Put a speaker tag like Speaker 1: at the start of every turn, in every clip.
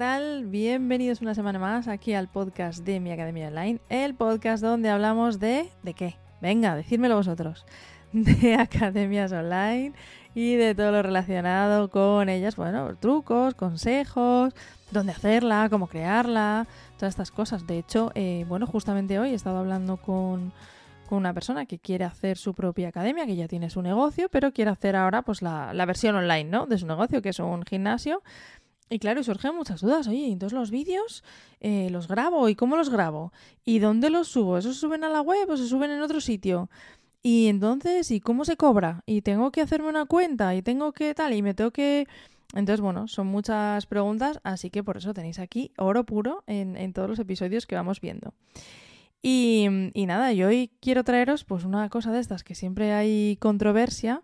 Speaker 1: tal? Bienvenidos una semana más aquí al podcast de mi Academia Online, el podcast donde hablamos de... ¿De qué? Venga, decídmelo vosotros. De academias online y de todo lo relacionado con ellas, bueno, trucos, consejos, dónde hacerla, cómo crearla, todas estas cosas. De hecho, eh, bueno, justamente hoy he estado hablando con, con, una persona que quiere hacer su propia academia, que ya tiene su negocio, pero quiere hacer ahora pues la, la versión online, ¿no? De su negocio, que es un gimnasio y claro, surgen muchas dudas. Oye, entonces los vídeos eh, los grabo y cómo los grabo y dónde los subo. ¿Esos suben a la web o se suben en otro sitio? Y entonces, ¿y cómo se cobra? Y tengo que hacerme una cuenta y tengo que tal y me tengo que... Entonces, bueno, son muchas preguntas, así que por eso tenéis aquí oro puro en, en todos los episodios que vamos viendo. Y, y nada, yo hoy quiero traeros pues una cosa de estas que siempre hay controversia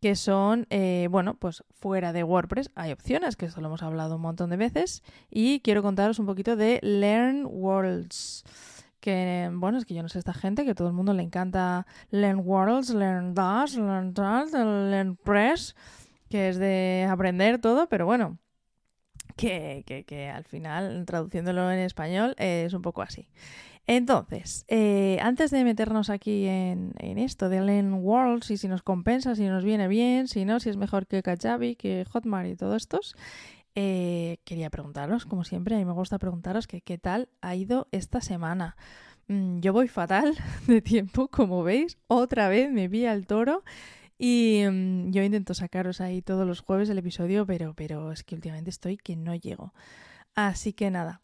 Speaker 1: que son, eh, bueno, pues fuera de WordPress hay opciones, que esto lo hemos hablado un montón de veces, y quiero contaros un poquito de Learn Worlds. Que, bueno, es que yo no sé esta gente, que a todo el mundo le encanta Learn Worlds, Learn Dash, Learn Learn Press, que es de aprender todo, pero bueno, que, que, que al final, traduciéndolo en español, es un poco así. Entonces, eh, antes de meternos aquí en, esto de Learn Worlds y si nos compensa, si nos viene bien, si no, si es mejor que Kajabi, que Hotmart y todos estos, eh, quería preguntaros, como siempre, a mí me gusta preguntaros que qué tal ha ido esta semana. Mm, yo voy fatal de tiempo, como veis, otra vez me vi al toro y mm, yo intento sacaros ahí todos los jueves el episodio, pero, pero es que últimamente estoy que no llego. Así que nada.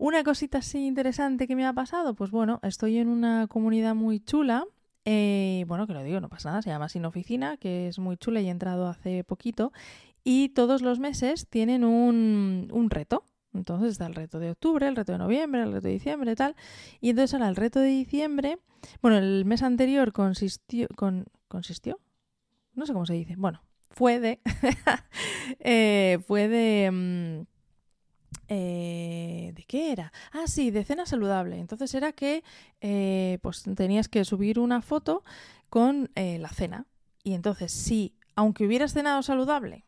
Speaker 1: Una cosita así interesante que me ha pasado, pues bueno, estoy en una comunidad muy chula. Eh, bueno, que lo digo, no pasa nada, se llama Sin Oficina, que es muy chula y he entrado hace poquito. Y todos los meses tienen un, un reto. Entonces está el reto de octubre, el reto de noviembre, el reto de diciembre, tal. Y entonces ahora el reto de diciembre, bueno, el mes anterior consistió, con, consistió, no sé cómo se dice, bueno, fue de, eh, fue de, mm, eh, ¿De qué era? Ah, sí, de cena saludable. Entonces era que eh, pues tenías que subir una foto con eh, la cena. Y entonces, si, aunque hubieras cenado saludable,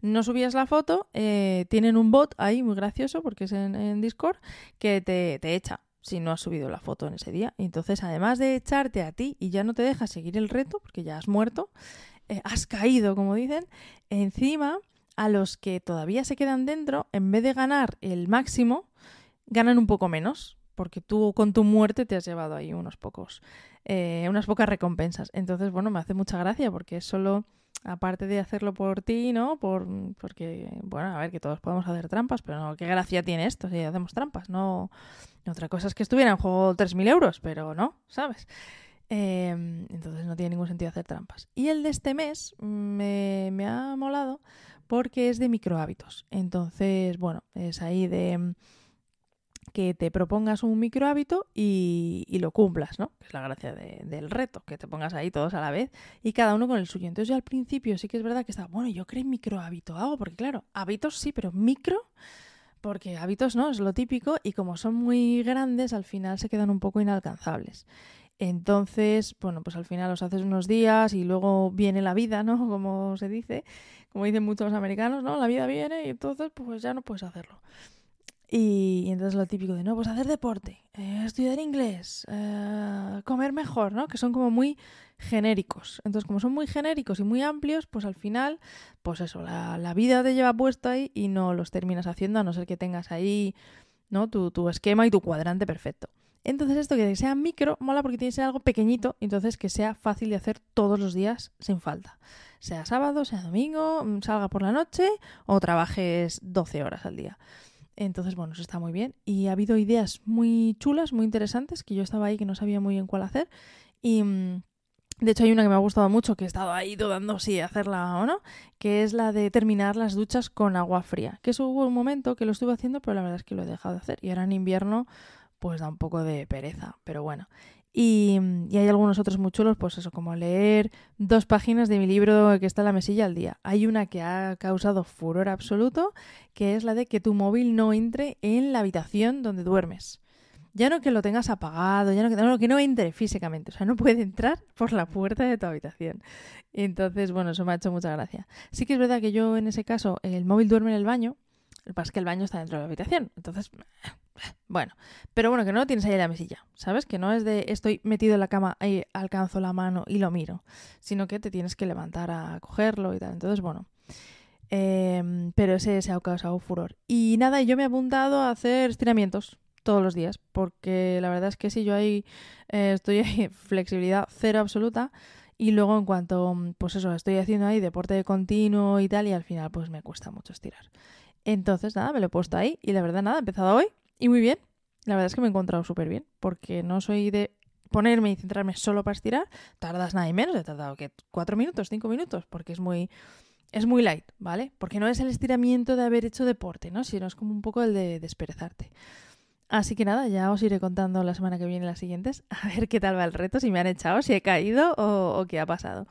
Speaker 1: no subías la foto, tienen un bot ahí muy gracioso, porque es en, Discord, que te, te, echa si no has subido la foto en ese día. Entonces, además de echarte a ti y ya no te deja seguir el reto, porque ya has muerto, has caído, como dicen, encima a los que todavía se quedan dentro, en vez de ganar el máximo, ganan un poco menos, porque tú con tu muerte te has llevado ahí unos pocos, eh, unas pocas recompensas. Entonces, bueno, me hace mucha gracia porque es solo, aparte de hacerlo por ti, ¿no? Por, porque, bueno, a ver, que todos podemos hacer trampas, pero no, ¿qué gracia tiene esto si hacemos trampas? No, otra cosa es que estuviera en juego 3.000 euros, pero no, ¿sabes? Em, entonces no tiene ningún sentido hacer trampas. Y el de este mes me, me ha molado porque es de microhábitos. Entonces, bueno, es ahí de mm, que te propongas un microhábito y, y lo cumplas, ¿no? Es la gracia del reto, que te pongas ahí todos a la vez y cada uno con el suyo. Entonces yo al principio sí que es verdad que estaba, bueno, yo creo microhábito hago, porque claro, hábitos sí, pero micro, porque hábitos no, es lo típico y como son muy grandes, al final se quedan un poco inalcanzables. Entonces, bueno, pues al final los haces unos días y luego viene la vida, ¿no? Como se dice, como dicen muchos americanos, ¿no? La vida viene y entonces pues ya no puedes hacerlo. Y, entonces lo típico de, no, pues hacer deporte, eh, estudiar inglés, eh, comer mejor, ¿no? Que son como muy genéricos. Entonces, como son muy genéricos y muy amplios, pues al final, pues eso, la, la vida te lleva puesto ahí y no los terminas haciendo a no ser que tengas ahí, ¿no? Tu, tu esquema y tu cuadrante perfecto. Entonces esto que sea micro mola porque tiene que ser algo pequeñito, entonces que sea fácil de hacer todos los días sin falta. Sea sábado, sea domingo, mm, salga por la noche o trabajes 12 horas al día. Entonces, bueno, eso está muy bien. Y ha habido ideas muy chulas, muy interesantes, que yo estaba ahí que no sabía muy bien cuál hacer. Y mm, de hecho hay una que me ha gustado mucho, que he estado ahí dudando si hacerla o no, que es la de terminar las duchas con agua fría. Que eso hubo un momento que lo estuve haciendo, pero la verdad es que lo he dejado de hacer. Y ahora en invierno pues da un poco de pereza, pero bueno. Y, hay algunos otros muy chulos, pues eso, como leer dos páginas de mi libro que está en la mesilla al día. Hay una que ha causado furor absoluto, que es la de que tu móvil no entre en la habitación donde duermes. Ya no que lo tengas apagado, ya no que no, que no entre físicamente, o sea, no puede entrar por la puerta de tu habitación. Entonces, bueno, eso me ha hecho mucha gracia. Sí que es verdad que yo en ese caso el móvil duerme en el baño, Lo que pasa es que el baño está dentro de la habitación. Entonces, bueno. Pero bueno, que no lo tienes ahí en la mesilla, ¿sabes? Que no es de estoy metido en la cama, ahí alcanzo la mano y lo miro, sino que te tienes que levantar a cogerlo y tal. Entonces, bueno. Em, pero ese se ha causado furor. Y nada, yo me he apuntado a hacer estiramientos todos los días, porque la verdad es que si yo ahí eh, estoy ahí, flexibilidad cero absoluta, y luego en cuanto, pues eso, estoy haciendo ahí deporte de continuo y tal, y al final pues me cuesta mucho estirar. Entonces, nada, me lo he puesto ahí y la verdad, nada, he empezado hoy y muy bien. La verdad es que me he encontrado súper bien, porque no soy de ponerme y centrarme solo para estirar. Tardas nada y menos, he tardado que cuatro minutos, cinco minutos, porque es muy es muy light, ¿vale? Porque no es el estiramiento de haber hecho deporte, ¿no? Sino es como un poco el de desperezarte. Así que nada, ya os iré contando la semana que viene las siguientes, a ver qué tal va el reto, si me han echado, si he caído o, qué ha pasado.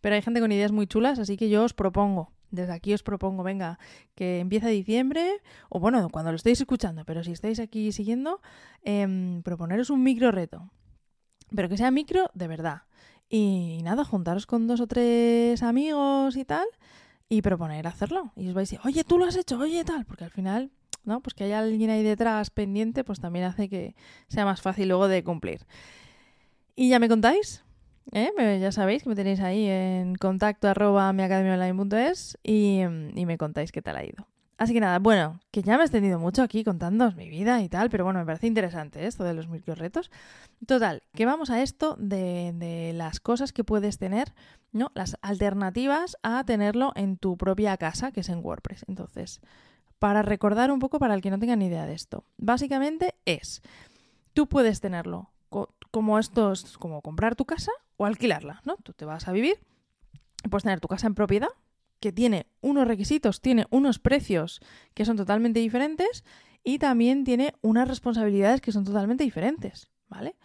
Speaker 1: Pero hay gente con ideas muy chulas, así que yo os propongo, desde aquí os propongo, venga, que empiece diciembre, o bueno, cuando lo estéis escuchando, pero si estáis aquí siguiendo, eh, proponeros un micro reto. Pero que sea micro de verdad. Y nada, juntaros con dos o tres amigos y tal, y proponer hacerlo. Y os vais a decir, oye, tú lo has hecho, oye, tal, porque al final, ¿no? Pues que haya alguien ahí detrás pendiente, pues también hace que sea más fácil luego de cumplir. Y ya me contáis, ¿eh? ya sabéis que me tenéis ahí en contacto arroba miacademiaonline.es y, y me contáis qué tal ha ido. Así que nada, bueno, que ya me he extendido mucho aquí contándoos mi vida y tal, pero bueno, me parece interesante esto de los retos. Total, que vamos a esto de, las cosas que puedes tener, ¿no? Las alternativas a tenerlo en tu propia casa, que es en WordPress. Entonces, para recordar un poco para el que no tenga ni idea de esto, básicamente es, tú puedes tenerlo como esto es como comprar tu casa o alquilarla, ¿no? Tú te vas a vivir, puedes tener tu casa en propiedad, que tiene unos requisitos, tiene unos precios que son totalmente diferentes y también tiene unas responsabilidades que son totalmente diferentes, ¿vale?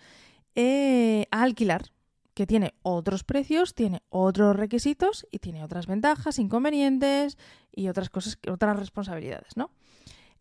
Speaker 1: Eh, a alquilar, que tiene otros precios, tiene otros requisitos y tiene otras ventajas, inconvenientes y otras cosas, otras responsabilidades, ¿no?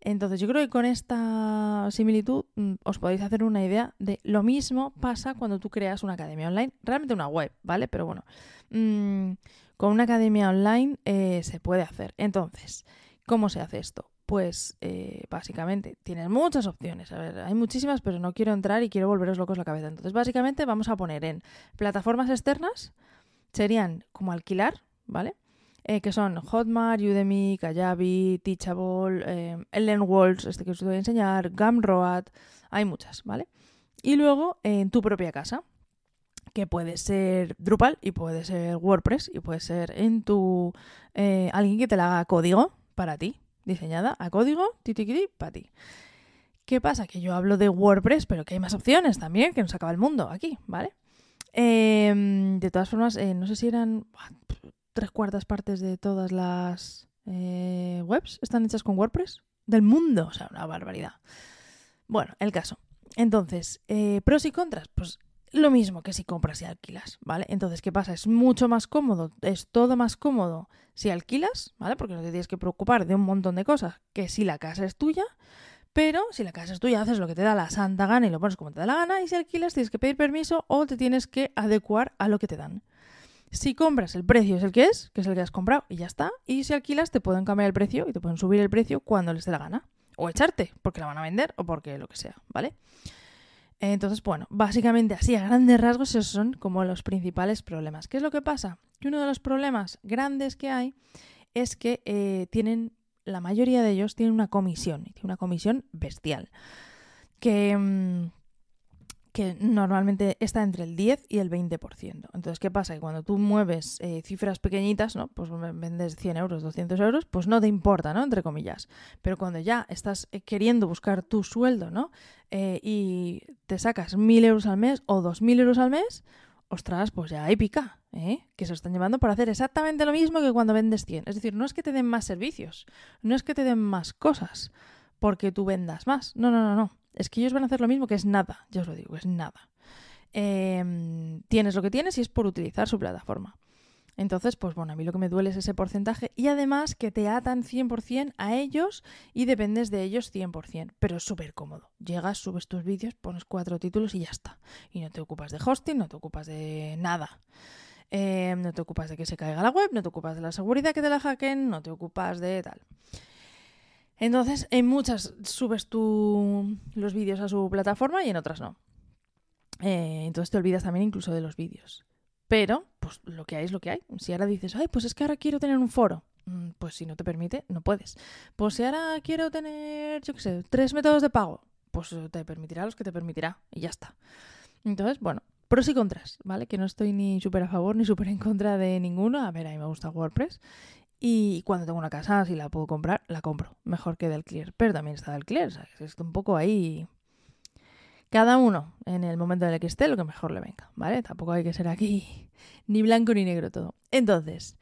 Speaker 1: Entonces yo creo que con esta similitud mm, os podéis hacer una idea de lo mismo pasa cuando tú creas una academia online, realmente una web, ¿vale? Pero bueno, mmm, con una academia online eh, se puede hacer. Entonces, ¿cómo se hace esto? Pues eh, básicamente tienes muchas opciones. A ver, hay muchísimas, pero no quiero entrar y quiero volveros locos la cabeza. Entonces, básicamente vamos a poner en plataformas externas, serían como alquilar, ¿vale? Eh, que son Hotmart, Udemy, Kajabi, Teachable, eh, Ellen Walls, este que os voy a enseñar, Gumroad, hay muchas, ¿vale? Y luego en tu propia casa que puede ser Drupal y puede ser WordPress y puede ser en tu eh, alguien que te la haga código para ti, diseñada a código, titiquiti, para ti. ¿Qué pasa? Que yo hablo de WordPress, pero que hay más opciones también, que nos acaba el mundo aquí, ¿vale? Em, de todas formas, no sé si eran tres cuartas partes de todas las eh, webs están hechas con WordPress del mundo, o sea, una barbaridad. Bueno, el caso. Entonces, pros y contras, pues lo mismo que si compras y alquilas, ¿vale? Entonces, ¿qué pasa? Es mucho más cómodo, es todo más cómodo si alquilas, ¿vale? Porque no te tienes que preocupar de un montón de cosas que si la casa es tuya, pero si la casa es tuya haces lo que te da la santa gana y lo pones como te da la gana y si alquilas tienes que pedir permiso o te tienes que adecuar a lo que te dan. Si compras, el precio es el que es, que es el que has comprado y ya está. Y si alquilas, te pueden cambiar el precio y te pueden subir el precio cuando les dé la gana. O echarte, porque la van a vender o porque lo que sea, ¿vale? Entonces, bueno, básicamente así a grandes rasgos esos son como los principales problemas. ¿Qué es lo que pasa? Que uno de los problemas grandes que hay es que eh, tienen, la mayoría de ellos tienen una comisión, y tiene una comisión bestial. Que, mm, que normalmente está entre el 10 y el 20%. Entonces, ¿qué pasa? Que cuando tú mueves eh, cifras pequeñitas, ¿no? Pues vendes 100 euros, 200 euros, pues no te importa, ¿no? Entre comillas. Pero cuando ya estás eh, queriendo buscar tu sueldo, ¿no? Eh, y te sacas 1.000 euros al mes o 2.000 euros al mes, ostras, pues ya épica, ¿eh? Que se están llevando para hacer exactamente lo mismo que cuando vendes 100. Es decir, no es que te den más servicios, no es que te den más cosas porque tú vendas más. No, no, no, no es que ellos van a hacer lo mismo que es nada, ya os lo digo, es nada. Em, tienes lo que tienes y es por utilizar su plataforma. Entonces, pues bueno, a mí lo que me duele es ese porcentaje y además que te atan 100% a ellos y dependes de ellos 100%, pero es súper cómodo. Llegas, subes tus vídeos, pones cuatro títulos y ya está. Y no te ocupas de hosting, no te ocupas de nada. Em, no te ocupas de que se caiga la web, no te ocupas de la seguridad que te la hackeen, no te ocupas de tal. Entonces, en muchas subes tú los vídeos a su plataforma y en otras no. Eh, entonces te olvidas también incluso de los vídeos. Pero, pues lo que hay es lo que hay. Si ahora dices, ay, pues es que ahora quiero tener un foro. Mm, pues si no te permite, no puedes. Pues si ahora quiero tener, yo qué sé, tres métodos de pago, pues te permitirá los que te permitirá y ya está. Entonces, bueno, pros y contras, ¿vale? Que no estoy ni súper a favor ni súper en contra de ninguno. A ver, a mí me gusta WordPress. Y cuando tengo una casa, si la puedo comprar, la compro. Mejor que del Clear. Pero también está del Clear, ¿sabes? Está un poco ahí. Cada uno, en el momento en el que esté, lo que mejor le venga, ¿vale? Tampoco hay que ser aquí ni blanco ni negro todo. Entonces,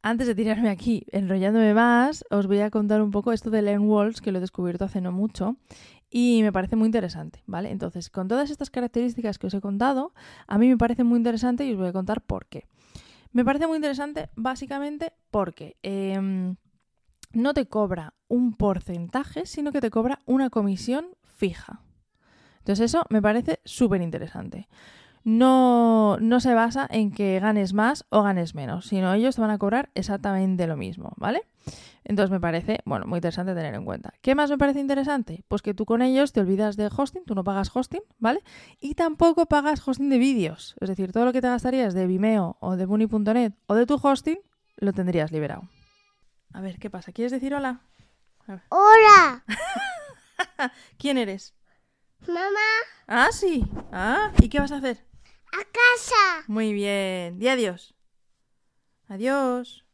Speaker 1: antes de tirarme aquí enrollándome más, os voy a contar un poco esto de Learn Walls, que lo he descubierto hace no mucho y me parece muy interesante, ¿vale? Entonces, con todas estas características que os he contado, a mí me parece muy interesante y os voy a contar por qué. Me parece muy interesante básicamente porque em, no te cobra un porcentaje, sino que te cobra una comisión fija. Entonces eso me parece súper interesante. No, no se basa en que ganes más o ganes menos, sino ellos te van a cobrar exactamente lo mismo, ¿vale? Entonces me parece, bueno, muy interesante tener en cuenta. ¿Qué más me parece interesante? Pues que tú con ellos te olvidas de hosting, tú no pagas hosting, ¿vale? Y tampoco pagas hosting de vídeos. Es decir, todo lo que te gastarías de Vimeo o de Bunny.net o de tu hosting, lo tendrías liberado. A ver, ¿qué pasa? ¿Quieres decir hola?
Speaker 2: ¡Hola!
Speaker 1: ¿Quién eres?
Speaker 2: Mamá,
Speaker 1: Ah, sí. Ah, ¿y qué vas a hacer?
Speaker 2: A casa.
Speaker 1: Muy bien. Di adiós. Adiós.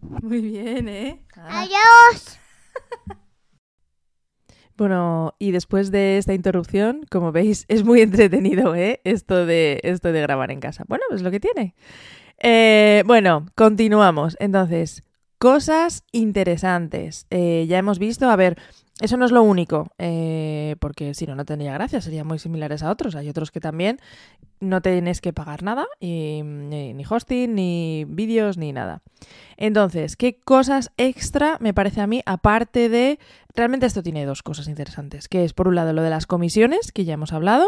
Speaker 1: Muy bien, ¿eh? Ah.
Speaker 2: Adiós.
Speaker 1: Bueno, y después de esta interrupción, como veis, es muy entretenido, ¿eh? Esto de, esto de grabar en casa. Bueno, es lo que tiene. Eh, bueno, continuamos. Entonces, cosas interesantes. Eh, ya hemos visto, a ver, eso no es lo único, eh, porque si no, no tendría gracia, serían muy similares a otros. Hay otros que también no tienes que pagar nada, y, ni, ni hosting, ni vídeos, ni nada. Entonces, ¿qué cosas extra me parece a mí, aparte de... Realmente esto tiene dos cosas interesantes, que es por un lado lo de las comisiones, que ya hemos hablado,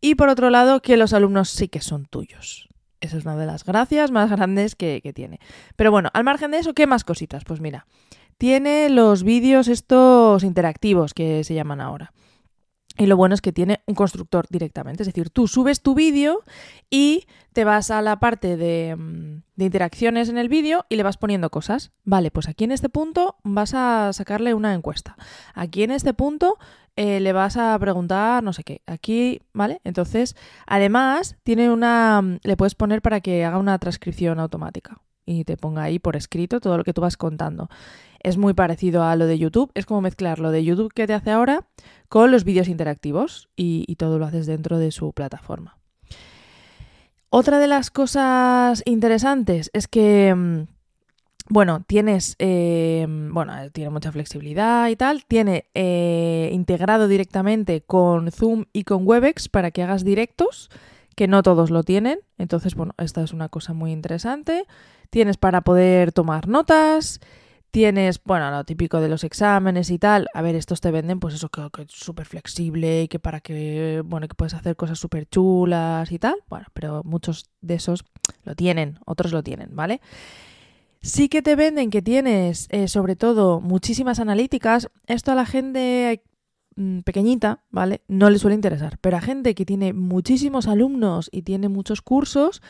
Speaker 1: y por otro lado que los alumnos sí que son tuyos. Esa es una de las gracias más grandes que, tiene. Pero bueno, al margen de eso, ¿qué más cositas? Pues mira, tiene los vídeos estos interactivos que se llaman ahora. Y lo bueno es que tiene un constructor directamente. Es decir, tú subes tu vídeo y te vas a la parte de, mm, de interacciones en el vídeo y le vas poniendo cosas. Vale, pues aquí en este punto vas a sacarle una encuesta. Aquí en este punto eh, le vas a preguntar no sé qué. Aquí, ¿vale? Entonces, además, tiene una. mm, Le puedes poner para que haga una transcripción automática y te ponga ahí por escrito todo lo que tú vas contando. Es muy parecido a lo de YouTube. Es como mezclar lo de YouTube que te hace ahora con los vídeos interactivos y, todo lo haces dentro de su plataforma. Otra de las cosas interesantes es que, mm, bueno, tienes, eh, bueno, tiene mucha flexibilidad y tal, tiene eh, integrado directamente con Zoom y con Webex para que hagas directos, que no todos lo tienen, entonces, bueno, esta es una cosa muy interesante. Tienes para poder tomar notas, Tienes, bueno, lo típico de los exámenes y tal. A ver, estos te venden, pues eso, que, es súper flexible y que para que, bueno, que puedes hacer cosas súper chulas y tal. Bueno, pero muchos de esos lo tienen, otros lo tienen, ¿vale? Sí que te venden que tienes, eh, sobre todo, muchísimas analíticas. Esto a la gente mm, pequeñita, ¿vale? No le suele interesar. Pero a gente que tiene muchísimos alumnos y tiene muchos cursos,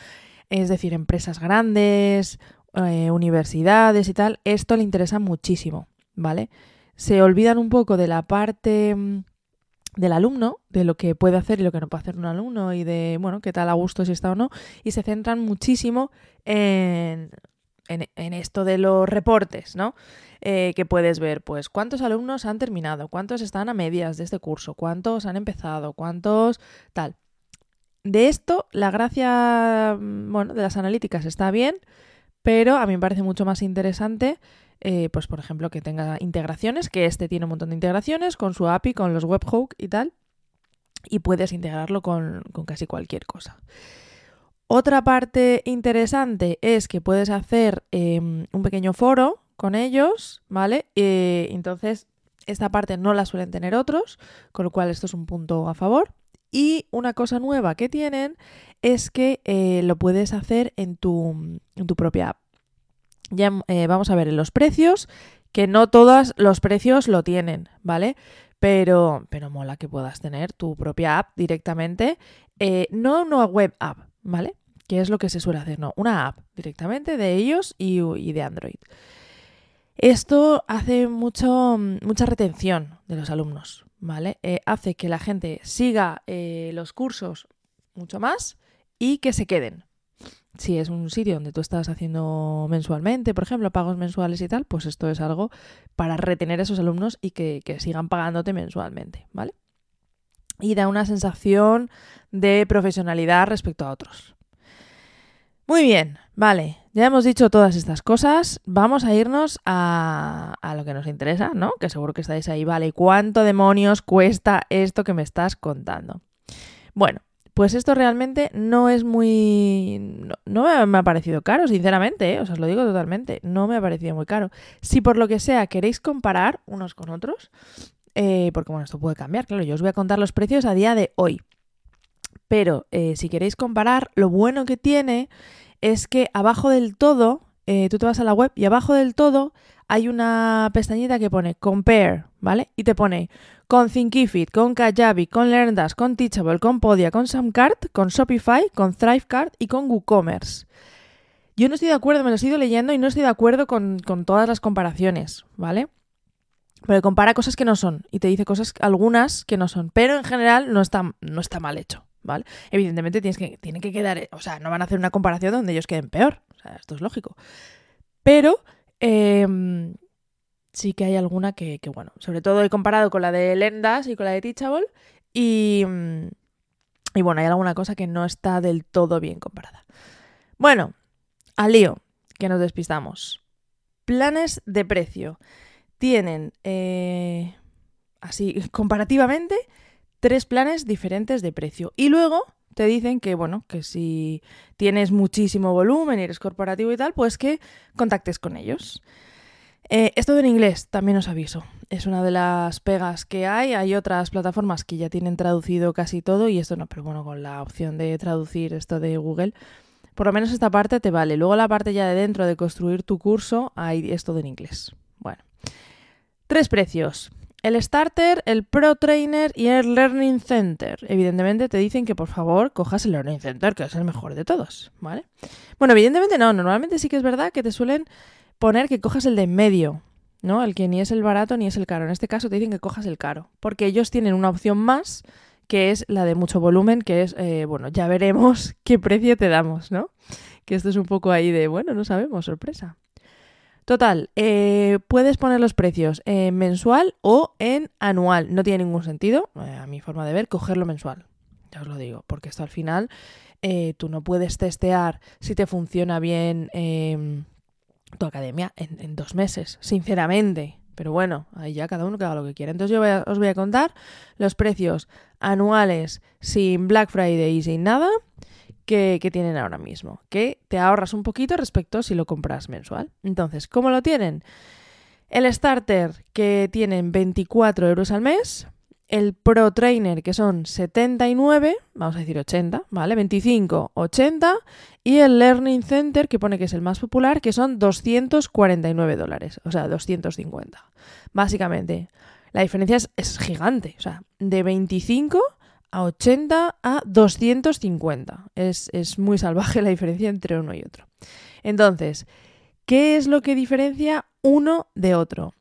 Speaker 1: es decir, empresas grandes eh, universidades y tal, esto le interesa muchísimo, ¿vale? Se olvidan un poco de la parte mm, del alumno, de lo que puede hacer y lo que no puede hacer un alumno y de, bueno, qué tal a gusto si está o no, y se centran muchísimo en, en, esto de los reportes, ¿no? Eh, que puedes ver, pues, cuántos alumnos han terminado, cuántos están a medias de este curso, cuántos han empezado, cuántos tal. De esto, la gracia, mm, bueno, de las analíticas está bien, pero a mí me parece mucho más interesante, eh, pues por ejemplo, que tenga integraciones, que este tiene un montón de integraciones con su API, con los webhook y tal, y puedes integrarlo con, con casi cualquier cosa. Otra parte interesante es que puedes hacer eh, un pequeño foro con ellos, ¿vale? Eh, entonces, esta parte no la suelen tener otros, con lo cual esto es un punto a favor. Y una cosa nueva que tienen es que eh, lo puedes hacer en tu, en tu propia app. Ya eh, vamos a ver en los precios, que no todos los precios lo tienen, ¿vale? Pero, pero mola que puedas tener tu propia app directamente, eh, no una web app, ¿vale? Que es lo que se suele hacer, no, una app directamente de ellos y, y de Android. Esto hace mucho, mucha retención de los alumnos, ¿vale? Hace que la gente siga los cursos mucho más y que se queden. Si es un sitio donde tú estás haciendo mensualmente, por ejemplo, pagos mensuales y tal, pues esto es algo para retener a esos alumnos y que, que sigan pagándote mensualmente, ¿vale? Y da una sensación de profesionalidad respecto a otros. Muy bien, vale, ya hemos dicho todas estas cosas, vamos a irnos a, a, lo que nos interesa, ¿no? Que seguro que estáis ahí, vale, ¿cuánto demonios cuesta esto que me estás contando? Bueno, pues esto realmente no es muy... No, me ha parecido caro, sinceramente, ¿eh? os lo digo totalmente, no me ha parecido muy caro. Si por lo que sea queréis comparar unos con otros, eh, porque bueno, esto puede cambiar, claro, yo os voy a contar los precios a día de hoy. Pero eh, si queréis comparar, lo bueno que tiene es que abajo del todo, tú te vas a la web y abajo del todo hay una pestañita que pone Compare, ¿vale? Y te pone con Thinkific, con Kajabi, con LearnDash, con Teachable, con Podia, con Samcart, con Shopify, con Thrivecart y con WooCommerce. Yo no estoy de acuerdo, me lo he ido leyendo y no estoy de acuerdo con, con todas las comparaciones, ¿vale? Porque compara cosas que no son y te dice cosas, algunas que no son, pero en general no está, no está mal hecho. ¿vale? Evidentemente tienes que, tiene que quedar, o sea, no van a hacer una comparación donde ellos queden peor, o sea, esto es lógico. Pero eh, sí que hay alguna que, bueno, sobre todo he comparado con la de Lendas y con la de Teachable y, y bueno, hay alguna cosa que no está del todo bien comparada. Bueno, al lío, que nos despistamos. Planes de precio. Tienen, eh, así, comparativamente, tres planes diferentes de precio. Y luego te dicen que, bueno, que si tienes muchísimo volumen y eres corporativo y tal, pues que contactes con ellos. Eh, esto en inglés, también os aviso. Es una de las pegas que hay. Hay otras plataformas que ya tienen traducido casi todo y esto no, pero bueno, con la opción de traducir esto de Google, por lo menos esta parte te vale. Luego la parte ya de dentro de construir tu curso, hay es todo en inglés. Bueno. Tres precios. El Starter, el Pro Trainer y el Learning Center. Evidentemente te dicen que por favor cojas el Learning Center, que es el mejor de todos, ¿vale? Bueno, evidentemente no, normalmente sí que es verdad que te suelen poner que cojas el de en medio, ¿no? El que ni es el barato ni es el caro. En este caso te dicen que cojas el caro, porque ellos tienen una opción más que es la de mucho volumen, que es, eh, bueno, ya veremos qué precio te damos, ¿no? Que esto es un poco ahí de, bueno, no sabemos, sorpresa. Total, eh, puedes poner los precios en mensual o en anual. No tiene ningún sentido, eh, a mi forma de ver, cogerlo mensual. Ya os lo digo, porque esto al final eh, tú no puedes testear si te funciona bien em, tu academia en, en, dos meses, sinceramente. Pero bueno, ahí ya cada uno que haga lo que quiera. Entonces yo os voy a contar los precios anuales sin Black Friday y sin nada que, tienen ahora mismo, que te ahorras un poquito respecto si lo compras mensual. Entonces, ¿cómo lo tienen? El starter que tienen 24 euros al mes, el Pro Trainer que son 79, vamos a decir 80, ¿vale? 25, 80 y el Learning Center que pone que es el más popular que son 249 dólares, o sea, 250. Básicamente, la diferencia es, es gigante, o sea, de 25 a 80 a 250. Es, es, muy salvaje la diferencia entre uno y otro. Entonces, ¿qué es lo que diferencia uno de otro?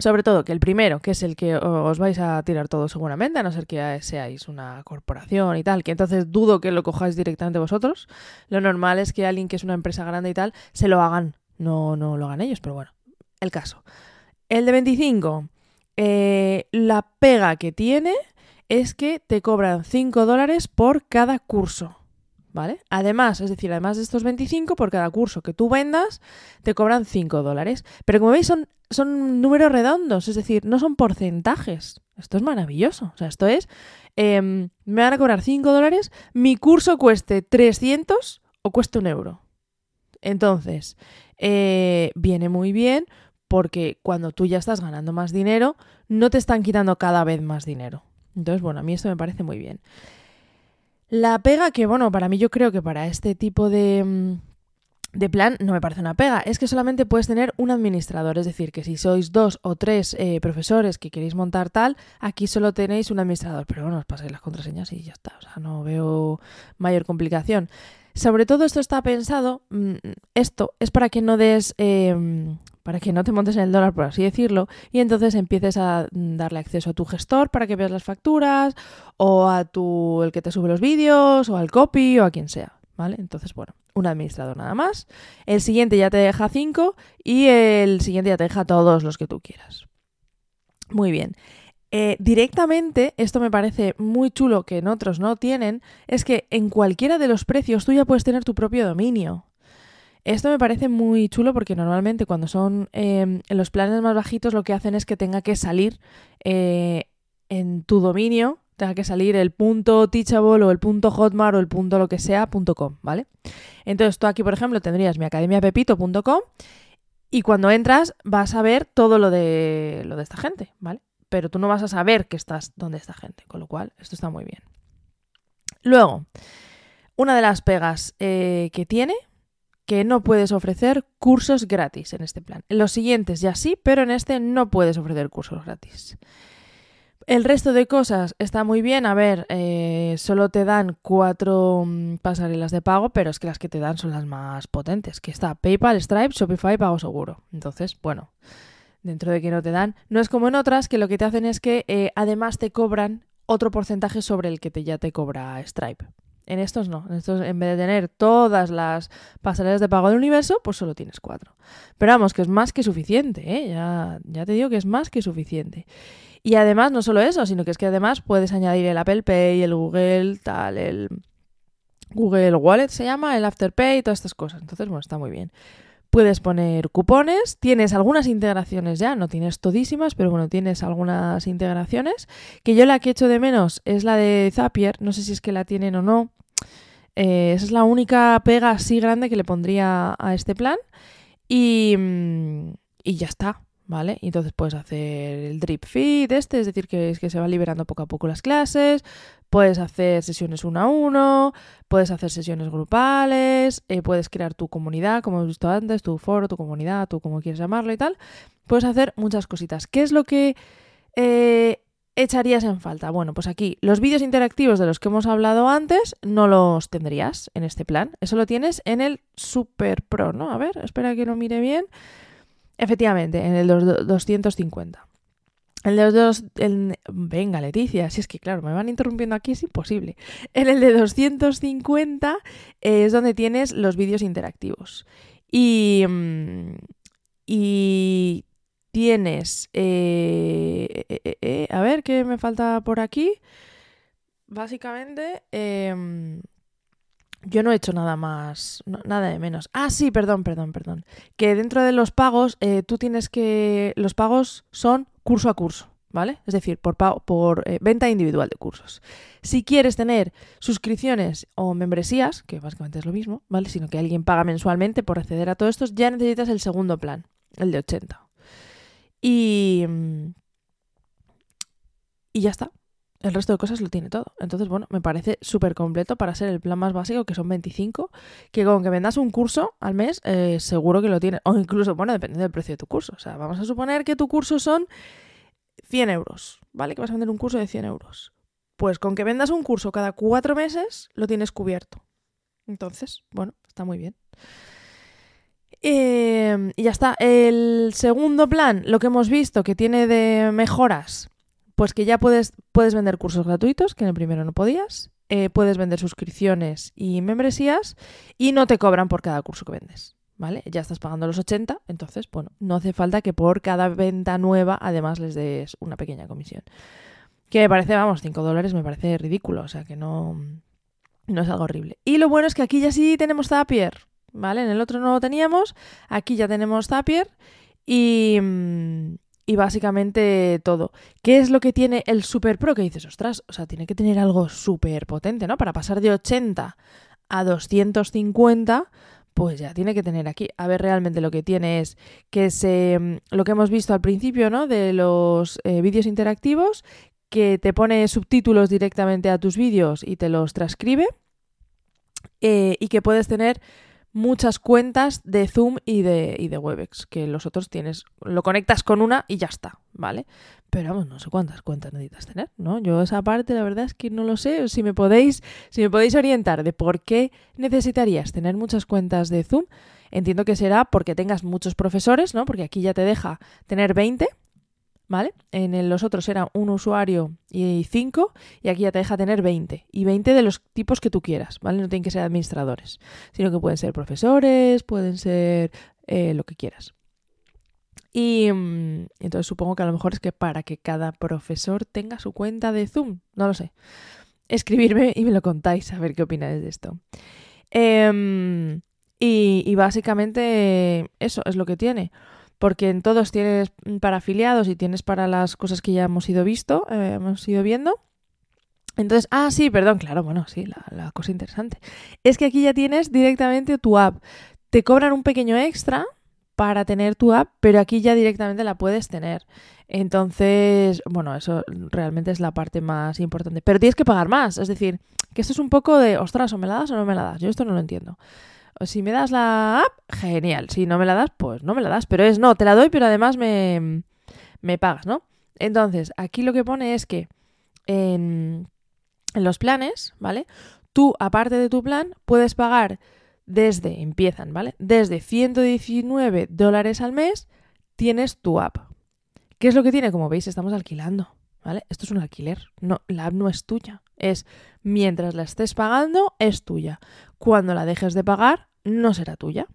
Speaker 1: Sobre todo que el primero, que es el que os vais a tirar todo seguramente, a no ser que seáis una corporación y tal, que entonces dudo que lo cojáis directamente vosotros. Lo normal es que alguien que es una empresa grande y tal, se lo hagan. No, no lo hagan ellos, pero bueno, el caso. El de 25, eh, la pega que tiene es que te cobran 5 dólares por cada curso. ¿Vale? Además, es decir, además de estos 25, por cada curso que tú vendas, te cobran 5 dólares. Pero como veis, son, son números redondos, es decir, no son porcentajes. Esto es maravilloso. O sea, esto es, eh, me van a cobrar 5 dólares, mi curso cueste 300 o cueste un euro. Entonces, eh, viene muy bien porque cuando tú ya estás ganando más dinero, no te están quitando cada vez más dinero. Entonces, bueno, a mí esto me parece muy bien. La pega que, bueno, para mí yo creo que para este tipo de, de plan no me parece una pega, es que solamente puedes tener un administrador, es decir, que si sois dos o tres eh, profesores que queréis montar tal, aquí solo tenéis un administrador, pero bueno, os pasáis las contraseñas y ya está, o sea, no veo mayor complicación. Sobre todo esto está pensado, mm, esto es para que no des, em, para que no te montes en el dólar, por así decirlo, y entonces empieces a darle acceso a tu gestor para que veas las facturas, o a tu, el que te sube los vídeos, o al copy, o a quien sea, ¿vale? Entonces, bueno, un administrador nada más. El siguiente ya te deja 5 y el siguiente ya te deja todos los que tú quieras. Muy bien. Eh, directamente, esto me parece muy chulo que en otros no tienen, es que en cualquiera de los precios tú ya puedes tener tu propio dominio. Esto me parece muy chulo porque normalmente cuando son em, los planes más bajitos lo que hacen es que tenga que salir eh, en tu dominio tenga que salir el punto teachable o el punto hotmart o el punto lo que sea punto com, ¿vale? Entonces tú aquí, por ejemplo, tendrías mi academiapepito.com y cuando entras vas a ver todo lo de, lo de esta gente, ¿vale? Pero tú no vas a saber que estás donde está gente, con lo cual esto está muy bien. Luego, una de las pegas eh, que tiene, que no puedes ofrecer cursos gratis en este plan. En los siguientes ya sí, pero en este no puedes ofrecer cursos gratis. El resto de cosas está muy bien. A ver, eh, solo te dan cuatro mm, pasarelas de pago, pero es que las que te dan son las más potentes. Que está PayPal, Stripe, Shopify, Pago Seguro. Entonces, bueno, dentro de que no te dan, no es como en otras que lo que te hacen es que eh, además te cobran otro porcentaje sobre el que te, ya te cobra Stripe. En estos no, en estos en vez de tener todas las pasarelas de pago del universo, pues solo tienes cuatro. Pero vamos, que es más que suficiente, ¿eh? ya, ya te digo que es más que suficiente. Y además, no solo eso, sino que es que además puedes añadir el Apple Pay, el Google, tal, el Google Wallet se llama, el Afterpay, todas estas cosas. Entonces, bueno, está muy bien. Puedes poner cupones, tienes algunas integraciones ya, no tienes todísimas, pero bueno, tienes algunas integraciones. Que yo la que echo de menos es la de Zapier, no sé si es que la tienen o no. Eh, esa es la única pega así grande que le pondría a este plan. Y, mm, y ya está. ¿vale? Y entonces puedes hacer el drip feed este, es decir, que, es que se van liberando poco a poco las clases, puedes hacer sesiones uno a uno, puedes hacer sesiones grupales, eh, puedes crear tu comunidad, como hemos visto antes, tu foro, tu comunidad, tú como quieres llamarlo y tal. Puedes hacer muchas cositas. ¿Qué es lo que eh, echarías en falta? Bueno, pues aquí los vídeos interactivos de los que hemos hablado antes no los tendrías en este plan. Eso lo tienes en el Super Pro, ¿no? A ver, espera que lo mire bien. Efectivamente, en el 250. El de dos. venga, Leticia, si es que claro, me van interrumpiendo aquí, es imposible. En el de 250 es donde tienes los vídeos interactivos. Y. Mm, y tienes. Eh, eh, eh, a ver, ¿qué me falta por aquí? Básicamente. Em, yo no he hecho nada más, nada de menos. Ah, sí, perdón, perdón, perdón. Que dentro de los pagos, tú tienes que. Los pagos son curso a curso, ¿vale? Es decir, por, por eh, venta individual de cursos. Si quieres tener suscripciones o membresías, que básicamente es lo mismo, ¿vale? Sino que alguien paga mensualmente por acceder a todo esto, ya necesitas el segundo plan, el de 80. Y. Mm, y ya está. El resto de cosas lo tiene todo. Entonces, bueno, me parece súper completo para ser el plan más básico, que son 25, que con que vendas un curso al mes, eh, seguro que lo tiene. O incluso, bueno, depende del precio de tu curso. O sea, vamos a suponer que tu curso son 100 euros, ¿vale? Que vas a vender un curso de 100 euros. Pues con que vendas un curso cada cuatro meses, lo tienes cubierto. Entonces, bueno, está muy bien. Eh, y ya está. El segundo plan, lo que hemos visto que tiene de mejoras pues que ya puedes, puedes vender cursos gratuitos, que en el primero no podías, eh, puedes vender suscripciones y membresías y no te cobran por cada curso que vendes. ¿Vale? Ya estás pagando los 80, entonces, bueno, no hace falta que por cada venta nueva además les des una pequeña comisión. Que me parece, vamos, 5 dólares me parece ridículo, o sea que no, no es algo horrible. Y lo bueno es que aquí ya sí tenemos Zapier, ¿vale? En el otro no lo teníamos, aquí ya tenemos Zapier y, mm, y básicamente todo. ¿Qué es lo que tiene el Super Pro? Que dices, ostras, o sea, tiene que tener algo súper potente, ¿no? Para pasar de 80 a 250, pues ya tiene que tener aquí. A ver, realmente lo que tiene es que se, mm, lo que hemos visto al principio, ¿no? De los eh, vídeos interactivos, que te pone subtítulos directamente a tus vídeos y te los transcribe. Eh, y que puedes tener muchas cuentas de Zoom y de, y de Webex, que los otros tienes, lo conectas con una y ya está, ¿vale? Pero vamos, no sé cuántas cuentas necesitas tener, ¿no? Yo esa parte la verdad es que no lo sé, si me podéis, si me podéis orientar de por qué necesitarías tener muchas cuentas de Zoom, entiendo que será porque tengas muchos profesores, ¿no? Porque aquí ya te deja tener 20 ¿vale? En los otros era un usuario y cinco, y aquí ya te deja tener 20. Y 20 de los tipos que tú quieras, ¿vale? No tienen que ser administradores, sino que pueden ser profesores, pueden ser eh, lo que quieras. Y mm, entonces supongo que a lo mejor es que para que cada profesor tenga su cuenta de Zoom, no lo sé. Escribirme y me lo contáis, a ver qué opináis de esto. Em, y básicamente eso es lo que tiene porque en todos tienes para afiliados y tienes para las cosas que ya hemos ido visto, eh, hemos ido viendo. Entonces, ah, sí, perdón, claro, bueno, sí, la, cosa interesante. Es que aquí ya tienes directamente tu app. Te cobran un pequeño extra para tener tu app, pero aquí ya directamente la puedes tener. Entonces, bueno, eso realmente es la parte más importante. Pero tienes que pagar más. Es decir, que esto es un poco de, ostras, o me la das o no me la das. Yo esto no lo entiendo. Si me das la app, genial. Si no me la das, pues no me la das. Pero es, no, te la doy, pero además me, me pagas, ¿no? Entonces, aquí lo que pone es que en, los planes, ¿vale? Tú, aparte de tu plan, puedes pagar desde, empiezan, ¿vale? Desde 119 dólares al mes tienes tu app. ¿Qué es lo que tiene? Como veis, estamos alquilando, ¿vale? Esto es un alquiler. No, la app no es tuya. Es mientras la estés pagando, es tuya. Cuando la dejes de pagar, no será tuya,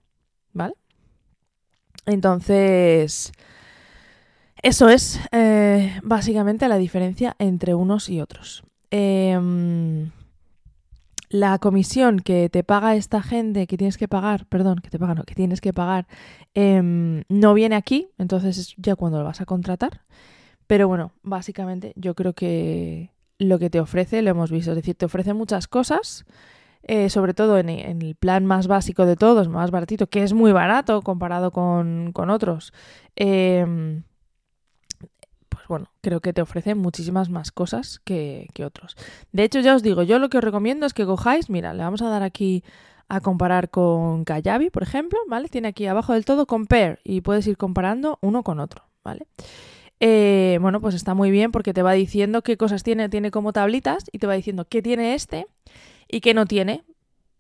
Speaker 1: ¿vale? Entonces, eso es eh, básicamente la diferencia entre unos y otros. Em, la comisión que te paga esta gente que tienes que pagar, perdón, que te paga, no, que tienes que pagar, em, no viene aquí, entonces es ya cuando lo vas a contratar. Pero bueno, básicamente yo creo que lo que te ofrece lo hemos visto, es decir, te ofrece muchas cosas eh, sobre todo en, el plan más básico de todos, más baratito, que es muy barato comparado con, otros, em, pues bueno, creo que te ofrece muchísimas más cosas que, otros. De hecho, ya os digo, yo lo que os recomiendo es que cojáis, mira, le vamos a dar aquí a comparar con Kayabi, por ejemplo, ¿vale? Tiene aquí abajo del todo Compare y puedes ir comparando uno con otro, ¿vale? Eh, bueno, pues está muy bien porque te va diciendo qué cosas tiene, tiene como tablitas y te va diciendo qué tiene este y que no tiene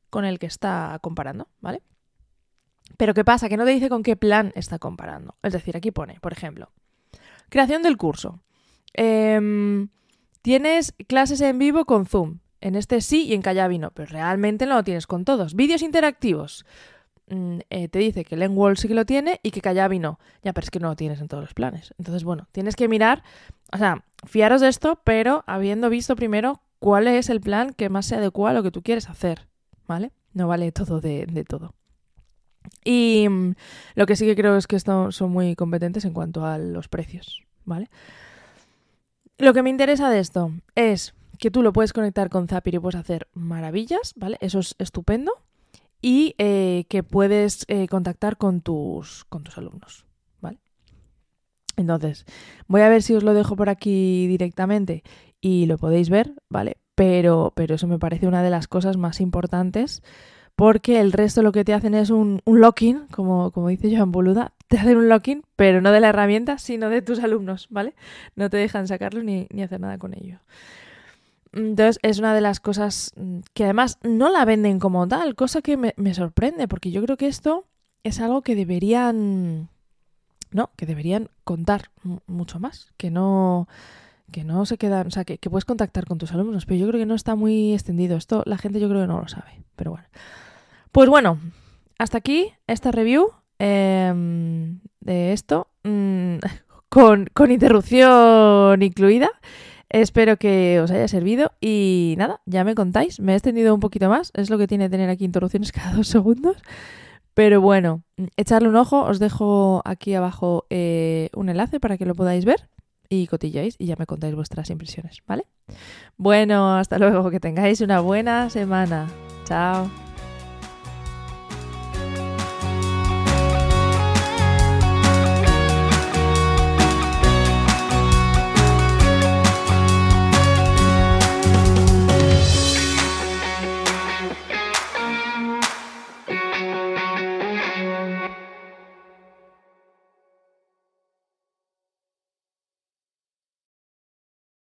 Speaker 1: con el que está comparando, ¿vale? Pero ¿qué pasa? Que no te dice con qué plan está comparando. Es decir, aquí pone, por ejemplo, creación del curso. Em, tienes clases en vivo con Zoom. En este sí y en Kajabi no, pero realmente no lo tienes con todos. Vídeos interactivos. Mm, eh, te dice que Lengwall sí que lo tiene y que Kajabi no. Ya, pero es que no lo tienes en todos los planes. Entonces, bueno, tienes que mirar, o sea, fiaros de esto, pero habiendo visto primero cuál es el plan que más se adecua a lo que tú quieres hacer, ¿vale? No vale todo de, todo. Y mm, lo que sí que creo es que son muy competentes en cuanto a los precios, ¿vale? Lo que me interesa de esto es que tú lo puedes conectar con Zapier y puedes hacer maravillas, ¿vale? Eso es estupendo. Y eh, que puedes eh, contactar con tus, con tus alumnos, ¿vale? Entonces, voy a ver si os lo dejo por aquí directamente y lo podéis ver, ¿vale? Pero, pero eso me parece una de las cosas más importantes porque el resto lo que te hacen es un, un locking, como, como dice Joan Boluda, te hacen un locking, pero no de la herramienta, sino de tus alumnos, ¿vale? No te dejan sacarlo ni, ni hacer nada con ello. Entonces es una de las cosas que además no la venden como tal, cosa que me, me sorprende, porque yo creo que esto es algo que deberían, no, que deberían contar mucho más, que no, que no se quedan, o sea, que, puedes contactar con tus alumnos, pero yo creo que no está muy extendido. Esto la gente yo creo que no lo sabe, pero bueno. Pues bueno, hasta aquí esta review em, de esto, mm, con, con interrupción incluida. Espero que os haya servido y nada, ya me contáis. Me he extendido un poquito más, es lo que tiene tener aquí interrupciones cada dos segundos. Pero bueno, echarle un ojo, os dejo aquí abajo eh, un enlace para que lo podáis ver y cotilláis y ya me contáis vuestras impresiones, ¿vale? Bueno, hasta luego, que tengáis una buena semana. Chao.